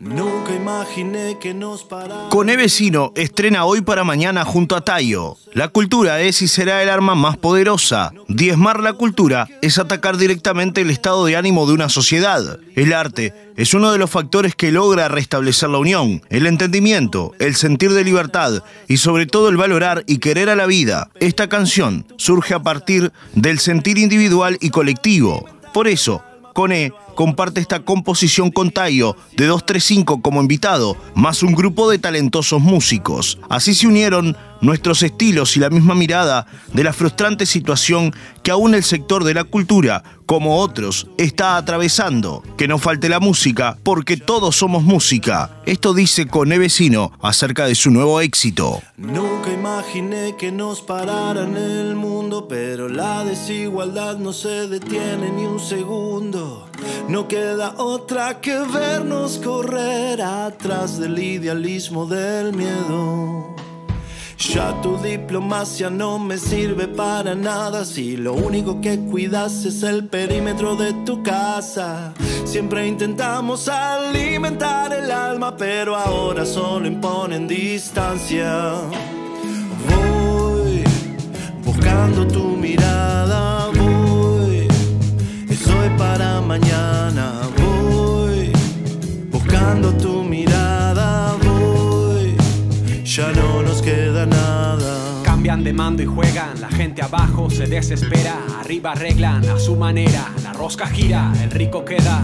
Nunca imaginé que nos. Cone Vecino estrena hoy para mañana junto a Tayo. La cultura es y será el arma más poderosa. Diezmar la cultura es atacar directamente el estado de ánimo de una sociedad. El arte es uno de los factores que logra restablecer la unión, el entendimiento, el sentir de libertad y sobre todo el valorar y querer a la vida. Esta canción surge a partir del sentir individual y colectivo. Por eso, Cone comparte esta composición con Tayo de 235 como invitado, más un grupo de talentosos músicos. Así se unieron nuestros estilos y la misma mirada de la frustrante situación que aún el sector de la cultura, como otros, está atravesando. Que no falte la música, porque todos somos música. Esto dice Cone Vecino acerca de su nuevo éxito. Nunca imaginé que nos pararan el mundo, pero la desigualdad no se detiene ni un segundo. No queda otra que vernos correr atrás del idealismo del miedo. Ya tu diplomacia no me sirve para nada si lo único que cuidas es el perímetro de tu casa. Siempre intentamos alimentar el alma, pero ahora solo imponen distancia. Voy buscando tu mirada, voy. Es para mañana, voy buscando tu mirada, voy. De mando y juegan, la gente abajo se desespera, arriba arreglan a su manera, la rosca gira, el rico queda.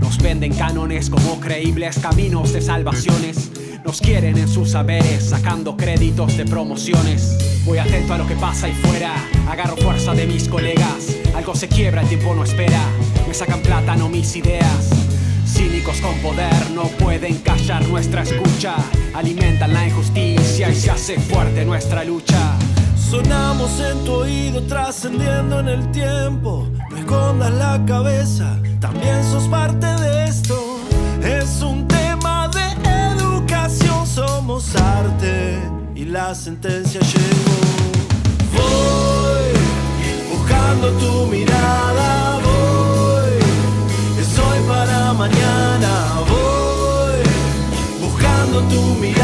Nos venden cánones como creíbles caminos de salvaciones. Nos quieren en sus saberes, sacando créditos de promociones. Voy atento a lo que pasa ahí fuera, agarro fuerza de mis colegas. Algo se quiebra, el tiempo no espera. Me sacan plata, no mis ideas. Cínicos con poder no pueden callar nuestra escucha. Alimentan la injusticia y se hace fuerte nuestra lucha. Sonamos en tu oído trascendiendo en el tiempo. No escondas la cabeza, también sos parte de esto. Es un tema de educación, somos arte y la sentencia llegó. Voy buscando tu mirada, voy. Es hoy para mañana, voy buscando tu mirada,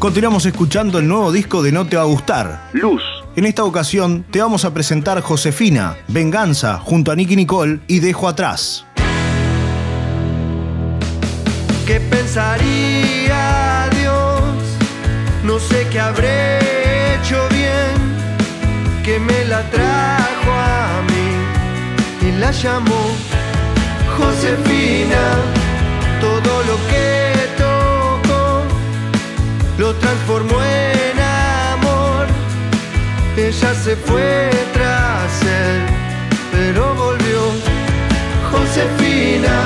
Continuamos escuchando el nuevo disco de No Te Va a Gustar, Luz. En esta ocasión te vamos a presentar Josefina, Venganza, junto a Nicky Nicole y Dejo Atrás. ¿Qué pensaría Dios? No sé qué habré hecho bien, que me la trajo a mí y la llamó Josefina. Todo lo que lo transformó en amor. Ella se fue tras él, pero volvió Josefina.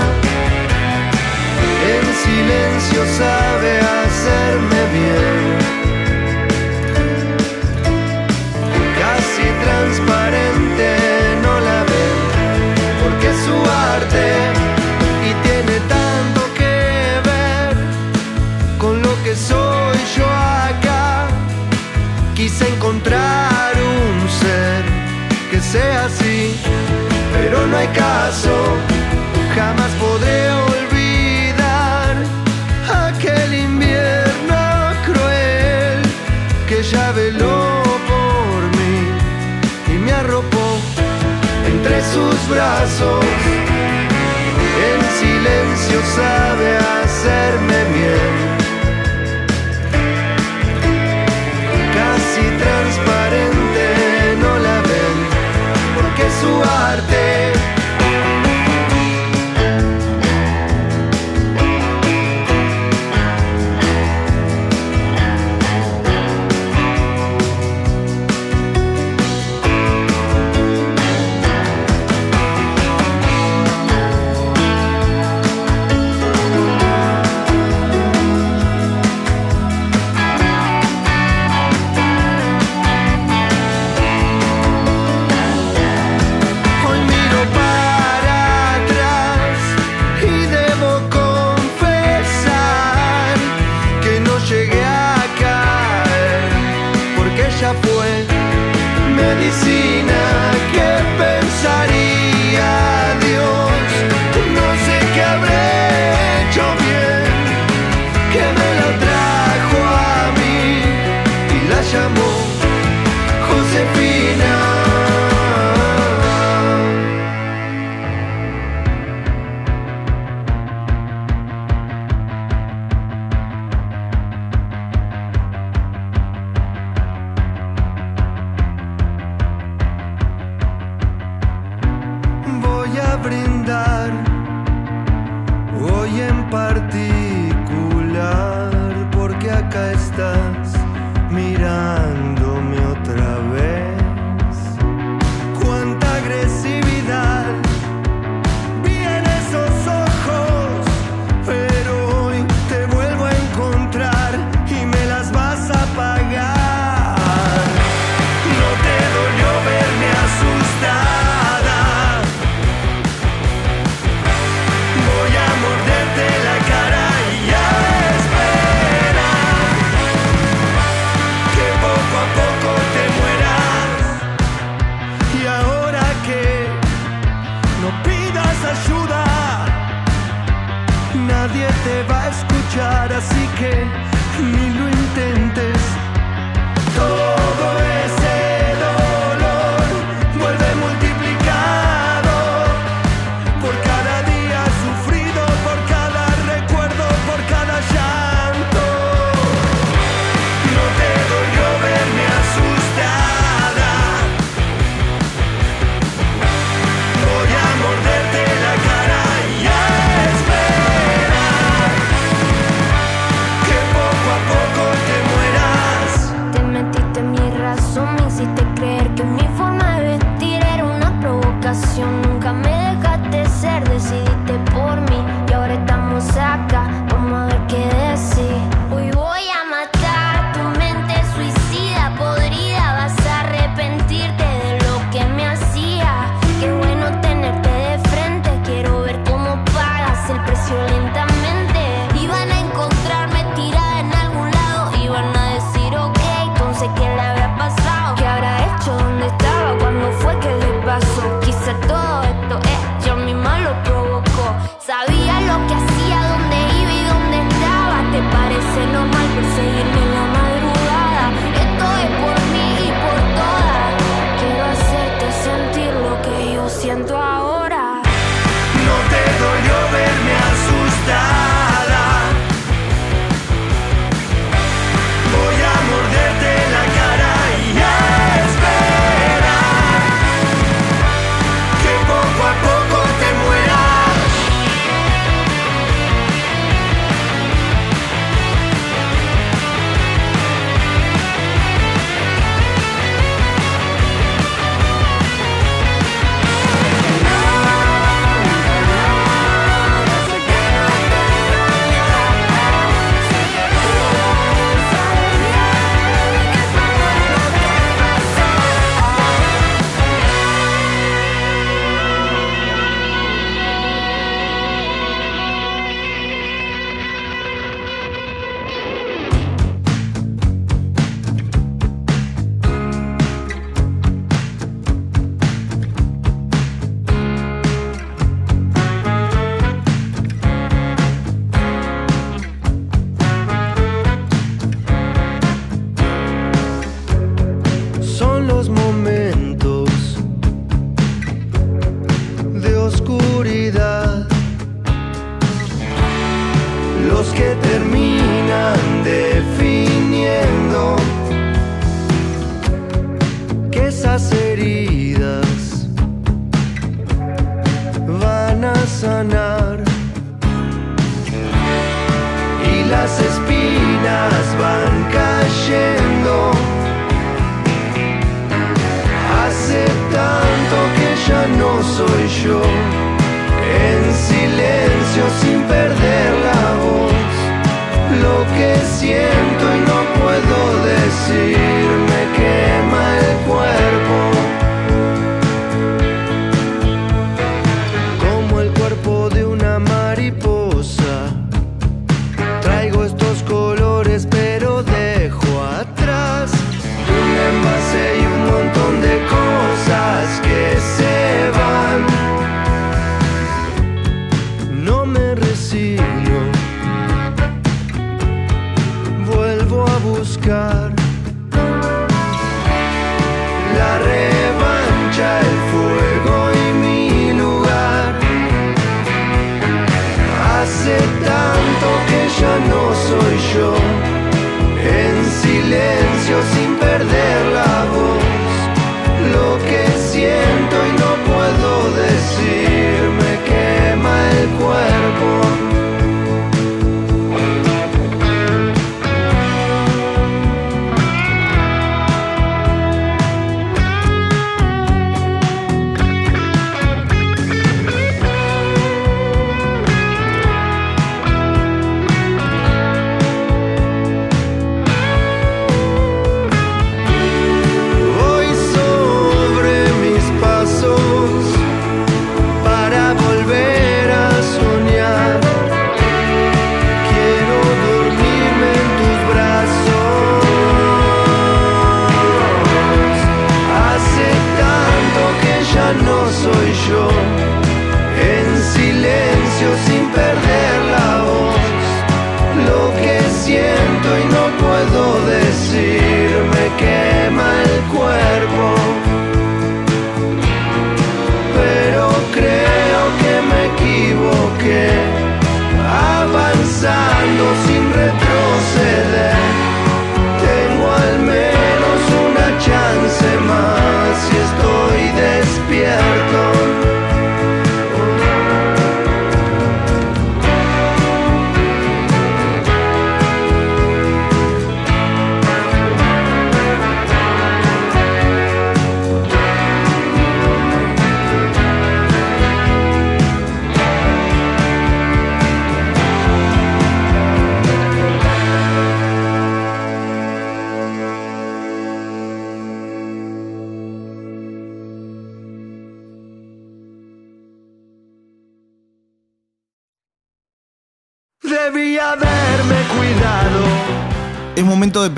En silencio sabe hacerme bien. Silencio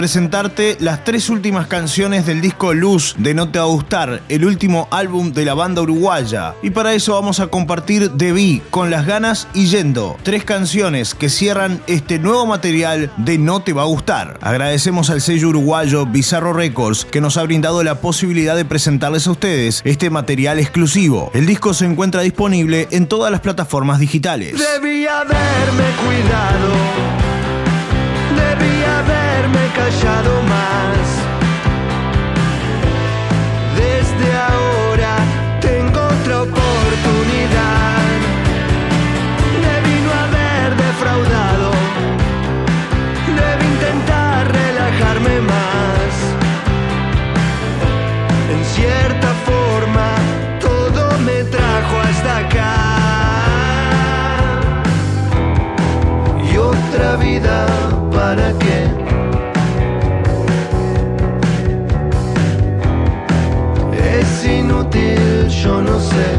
presentarte las tres últimas canciones del disco Luz de No Te Va a Gustar, el último álbum de la banda uruguaya. Y para eso vamos a compartir Debí, Con las ganas y Yendo, tres canciones que cierran este nuevo material de No Te Va a Gustar. Agradecemos al sello uruguayo Bizarro Records que nos ha brindado la posibilidad de presentarles a ustedes este material exclusivo. El disco se encuentra disponible en todas las plataformas digitales. Debí haberme cuidado, haberme callado más. Desde ahora tengo otra oportunidad. Debí no haber defraudado, debí intentar relajarme más. En cierta forma, todo me trajo hasta acá. Y otra vida, ¿para qué? yo no sé.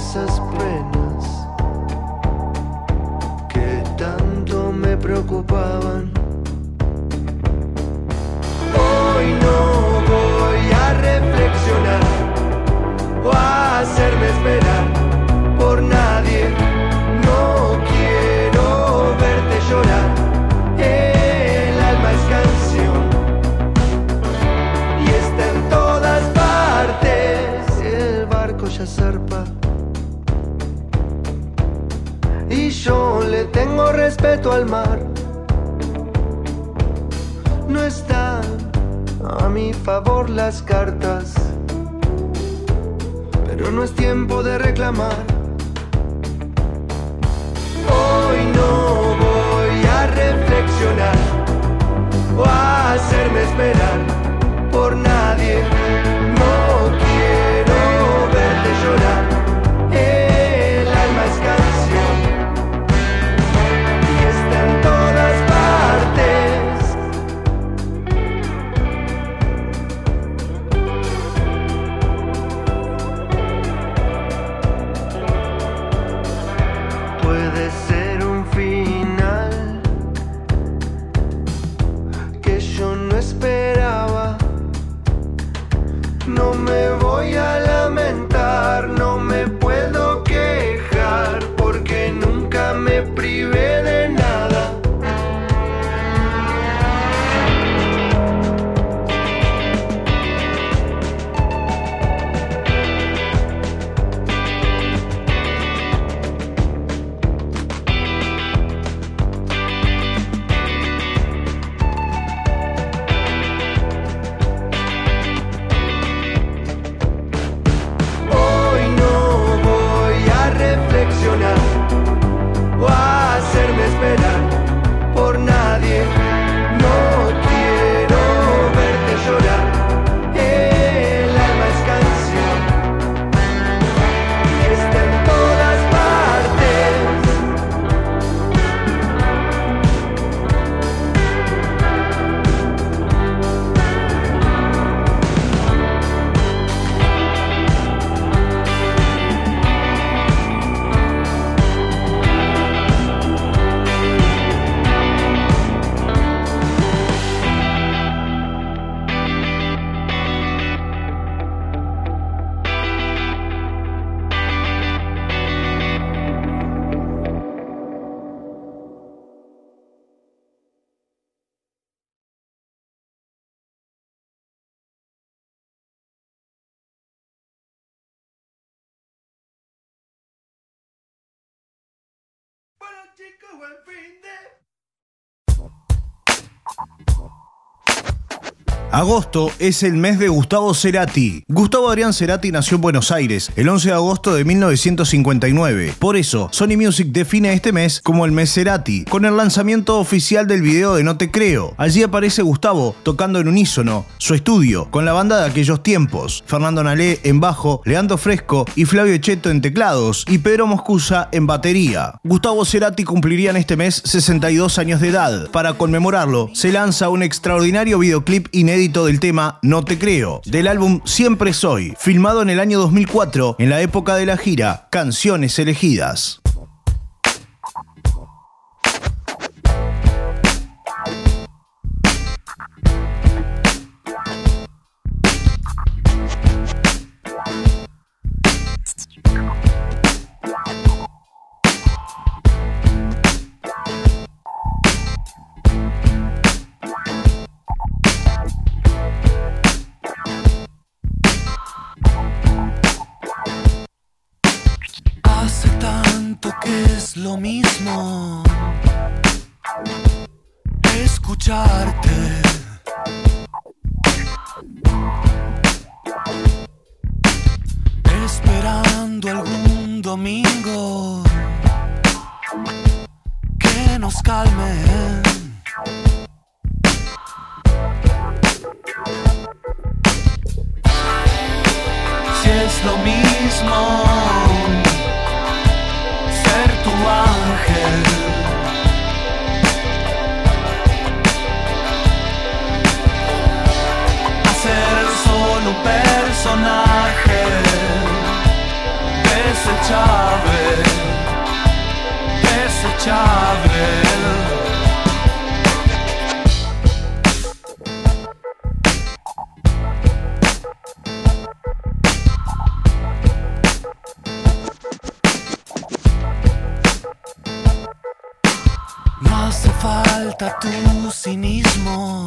Esas penas que tanto me preocupaban. Respeto al mar. No están a mi favor las cartas, pero no es tiempo de reclamar. Hoy no voy a reflexionar o a hacerme esperar por nadie. I've been there. Agosto es el mes de Gustavo Cerati. Gustavo Adrián Cerati nació en Buenos Aires el 11 de agosto de 1959. Por eso, Sony Music define este mes como el mes Cerati, con el lanzamiento oficial del video de No Te Creo. Allí aparece Gustavo tocando en unísono su estudio con la banda de aquellos tiempos. Fernando Nalé en bajo, Leandro Fresco y Flavio Cheto en teclados y Pedro Moscusa en batería. Gustavo Cerati cumpliría en este mes 62 años de edad. Para conmemorarlo, se lanza un extraordinario videoclip inédito del tema No Te Creo, del álbum Siempre Soy, filmado en el año 2004, en la época de la gira Canciones Elegidas. importa tu cinismo.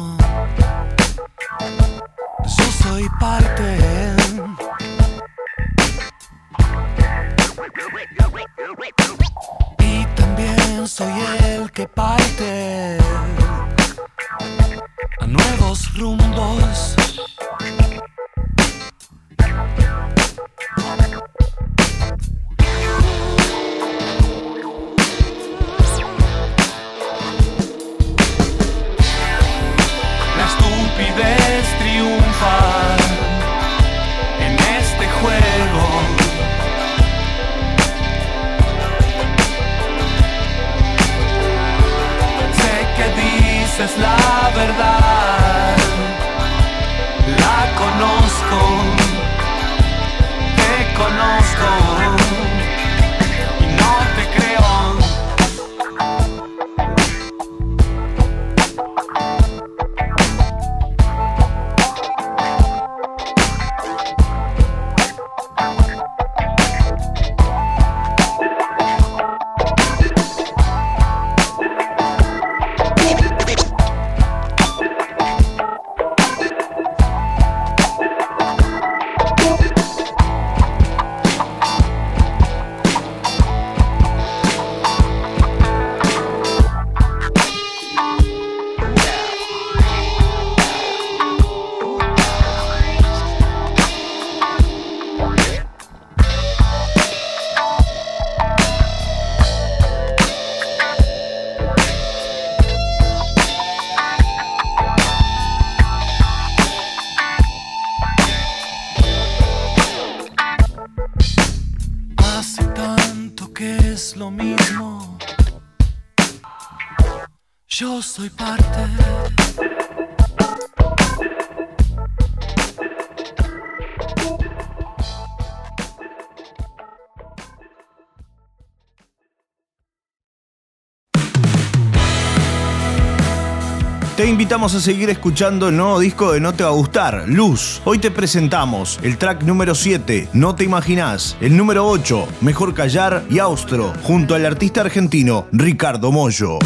invitamos a seguir escuchando el nuevo disco de No Te Va a Gustar, Luz. Hoy te presentamos el track número 7, No Te Imaginás, el número 8, Mejor Callar y Austro, junto al artista argentino Ricardo Mollo.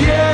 yeah